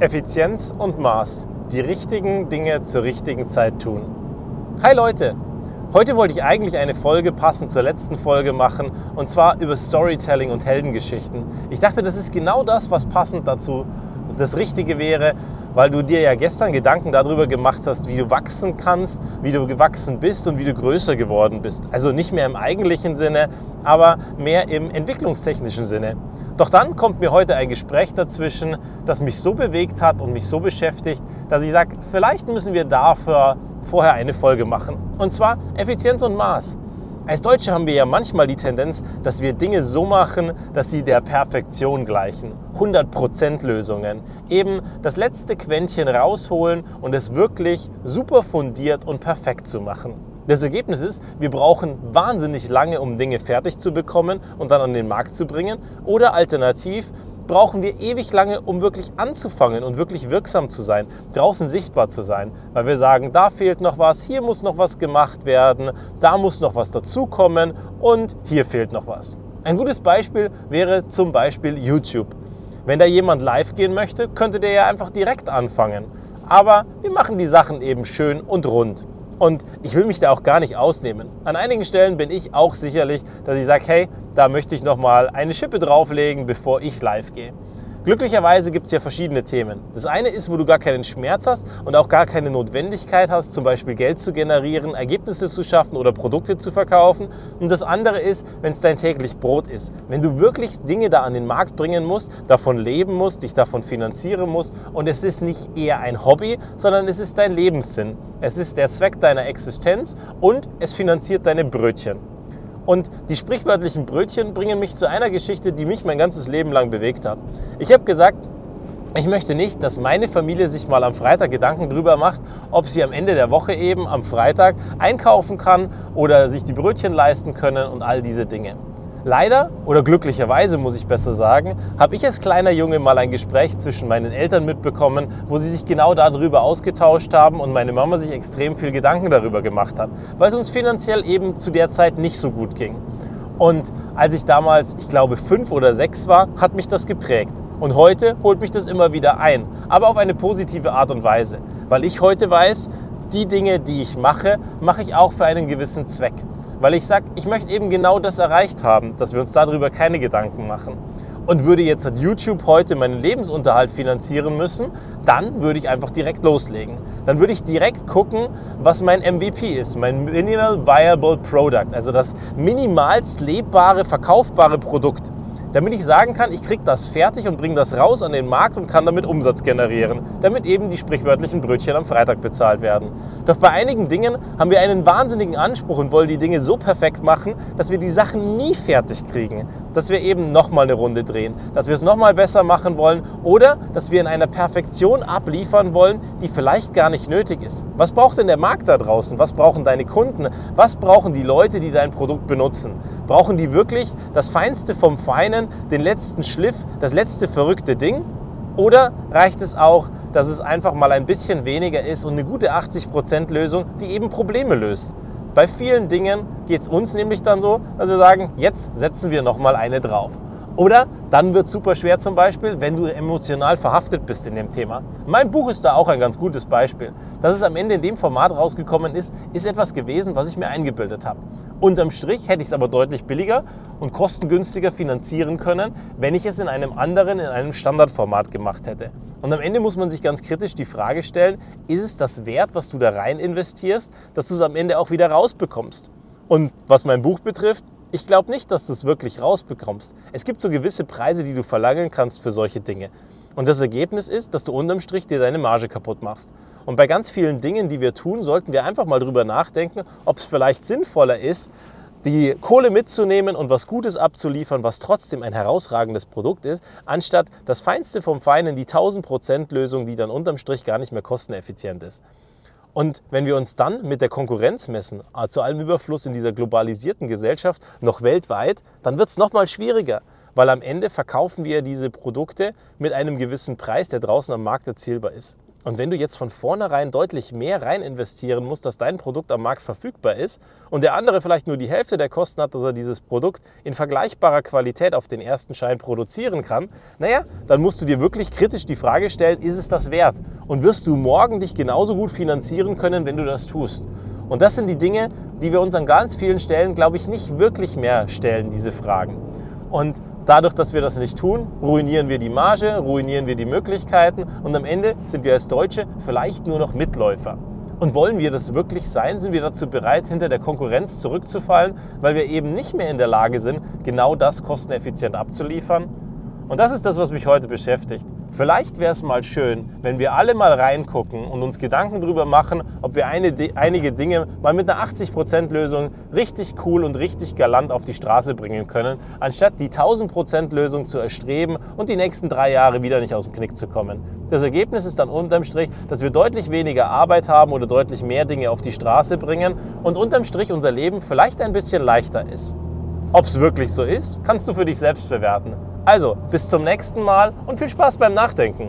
Effizienz und Maß. Die richtigen Dinge zur richtigen Zeit tun. Hi Leute! Heute wollte ich eigentlich eine Folge passend zur letzten Folge machen und zwar über Storytelling und Heldengeschichten. Ich dachte, das ist genau das, was passend dazu das Richtige wäre, weil du dir ja gestern Gedanken darüber gemacht hast, wie du wachsen kannst, wie du gewachsen bist und wie du größer geworden bist. Also nicht mehr im eigentlichen Sinne, aber mehr im entwicklungstechnischen Sinne. Doch dann kommt mir heute ein Gespräch dazwischen, das mich so bewegt hat und mich so beschäftigt, dass ich sage, vielleicht müssen wir dafür vorher eine Folge machen. Und zwar Effizienz und Maß. Als Deutsche haben wir ja manchmal die Tendenz, dass wir Dinge so machen, dass sie der Perfektion gleichen. 100% Lösungen. Eben das letzte Quäntchen rausholen und es wirklich super fundiert und perfekt zu machen. Das Ergebnis ist, wir brauchen wahnsinnig lange, um Dinge fertig zu bekommen und dann an den Markt zu bringen. Oder alternativ, brauchen wir ewig lange, um wirklich anzufangen und wirklich wirksam zu sein, draußen sichtbar zu sein, weil wir sagen, da fehlt noch was, hier muss noch was gemacht werden, da muss noch was dazukommen und hier fehlt noch was. Ein gutes Beispiel wäre zum Beispiel YouTube. Wenn da jemand live gehen möchte, könnte der ja einfach direkt anfangen. Aber wir machen die Sachen eben schön und rund. Und ich will mich da auch gar nicht ausnehmen. An einigen Stellen bin ich auch sicherlich, dass ich sage, hey, da möchte ich noch mal eine Schippe drauflegen, bevor ich live gehe. Glücklicherweise gibt es ja verschiedene Themen. Das eine ist, wo du gar keinen Schmerz hast und auch gar keine Notwendigkeit hast, zum Beispiel Geld zu generieren, Ergebnisse zu schaffen oder Produkte zu verkaufen. Und das andere ist, wenn es dein täglich Brot ist. Wenn du wirklich Dinge da an den Markt bringen musst, davon leben musst, dich davon finanzieren musst und es ist nicht eher ein Hobby, sondern es ist dein Lebenssinn. Es ist der Zweck deiner Existenz und es finanziert deine Brötchen. Und die sprichwörtlichen Brötchen bringen mich zu einer Geschichte, die mich mein ganzes Leben lang bewegt hat. Ich habe gesagt, ich möchte nicht, dass meine Familie sich mal am Freitag Gedanken darüber macht, ob sie am Ende der Woche eben am Freitag einkaufen kann oder sich die Brötchen leisten können und all diese Dinge. Leider oder glücklicherweise muss ich besser sagen, habe ich als kleiner Junge mal ein Gespräch zwischen meinen Eltern mitbekommen, wo sie sich genau darüber ausgetauscht haben und meine Mama sich extrem viel Gedanken darüber gemacht hat, weil es uns finanziell eben zu der Zeit nicht so gut ging. Und als ich damals, ich glaube, fünf oder sechs war, hat mich das geprägt. Und heute holt mich das immer wieder ein, aber auf eine positive Art und Weise, weil ich heute weiß, die Dinge, die ich mache, mache ich auch für einen gewissen Zweck weil ich sage, ich möchte eben genau das erreicht haben, dass wir uns darüber keine Gedanken machen. Und würde jetzt YouTube heute meinen Lebensunterhalt finanzieren müssen, dann würde ich einfach direkt loslegen. Dann würde ich direkt gucken, was mein MVP ist, mein Minimal Viable Product, also das minimalst lebbare, verkaufbare Produkt damit ich sagen kann, ich kriege das fertig und bringe das raus an den Markt und kann damit Umsatz generieren, damit eben die sprichwörtlichen Brötchen am Freitag bezahlt werden. Doch bei einigen Dingen haben wir einen wahnsinnigen Anspruch und wollen die Dinge so perfekt machen, dass wir die Sachen nie fertig kriegen, dass wir eben nochmal eine Runde drehen, dass wir es nochmal besser machen wollen oder dass wir in einer Perfektion abliefern wollen, die vielleicht gar nicht nötig ist. Was braucht denn der Markt da draußen? Was brauchen deine Kunden? Was brauchen die Leute, die dein Produkt benutzen? Brauchen die wirklich das Feinste vom Feinen? Den letzten Schliff, das letzte verrückte Ding? Oder reicht es auch, dass es einfach mal ein bisschen weniger ist und eine gute 80% Lösung, die eben Probleme löst? Bei vielen Dingen geht es uns nämlich dann so, dass wir sagen, jetzt setzen wir noch mal eine drauf. Oder dann wird es super schwer zum Beispiel, wenn du emotional verhaftet bist in dem Thema. Mein Buch ist da auch ein ganz gutes Beispiel. Dass es am Ende in dem Format rausgekommen ist, ist etwas gewesen, was ich mir eingebildet habe. Unterm Strich hätte ich es aber deutlich billiger und kostengünstiger finanzieren können, wenn ich es in einem anderen, in einem Standardformat gemacht hätte. Und am Ende muss man sich ganz kritisch die Frage stellen, ist es das wert, was du da rein investierst, dass du es am Ende auch wieder rausbekommst? Und was mein Buch betrifft, ich glaube nicht, dass du es wirklich rausbekommst. Es gibt so gewisse Preise, die du verlangen kannst für solche Dinge. Und das Ergebnis ist, dass du unterm Strich dir deine Marge kaputt machst. Und bei ganz vielen Dingen, die wir tun, sollten wir einfach mal drüber nachdenken, ob es vielleicht sinnvoller ist, die Kohle mitzunehmen und was Gutes abzuliefern, was trotzdem ein herausragendes Produkt ist, anstatt das Feinste vom Feinen, die 1000% Lösung, die dann unterm Strich gar nicht mehr kosteneffizient ist. Und wenn wir uns dann mit der Konkurrenz messen, äh, zu allem Überfluss in dieser globalisierten Gesellschaft, noch weltweit, dann wird es nochmal schwieriger, weil am Ende verkaufen wir diese Produkte mit einem gewissen Preis, der draußen am Markt erzielbar ist. Und wenn du jetzt von vornherein deutlich mehr rein investieren musst, dass dein Produkt am Markt verfügbar ist und der andere vielleicht nur die Hälfte der Kosten hat, dass er dieses Produkt in vergleichbarer Qualität auf den ersten Schein produzieren kann, naja, dann musst du dir wirklich kritisch die Frage stellen, ist es das wert? Und wirst du morgen dich genauso gut finanzieren können, wenn du das tust? Und das sind die Dinge, die wir uns an ganz vielen Stellen, glaube ich, nicht wirklich mehr stellen, diese Fragen. Und Dadurch, dass wir das nicht tun, ruinieren wir die Marge, ruinieren wir die Möglichkeiten und am Ende sind wir als Deutsche vielleicht nur noch Mitläufer. Und wollen wir das wirklich sein? Sind wir dazu bereit, hinter der Konkurrenz zurückzufallen, weil wir eben nicht mehr in der Lage sind, genau das kosteneffizient abzuliefern? Und das ist das, was mich heute beschäftigt. Vielleicht wäre es mal schön, wenn wir alle mal reingucken und uns Gedanken darüber machen, ob wir eine, einige Dinge mal mit einer 80% Lösung richtig cool und richtig galant auf die Straße bringen können, anstatt die 1000% Lösung zu erstreben und die nächsten drei Jahre wieder nicht aus dem Knick zu kommen. Das Ergebnis ist dann unterm Strich, dass wir deutlich weniger Arbeit haben oder deutlich mehr Dinge auf die Straße bringen und unterm Strich unser Leben vielleicht ein bisschen leichter ist. Ob es wirklich so ist, kannst du für dich selbst bewerten. Also, bis zum nächsten Mal und viel Spaß beim Nachdenken.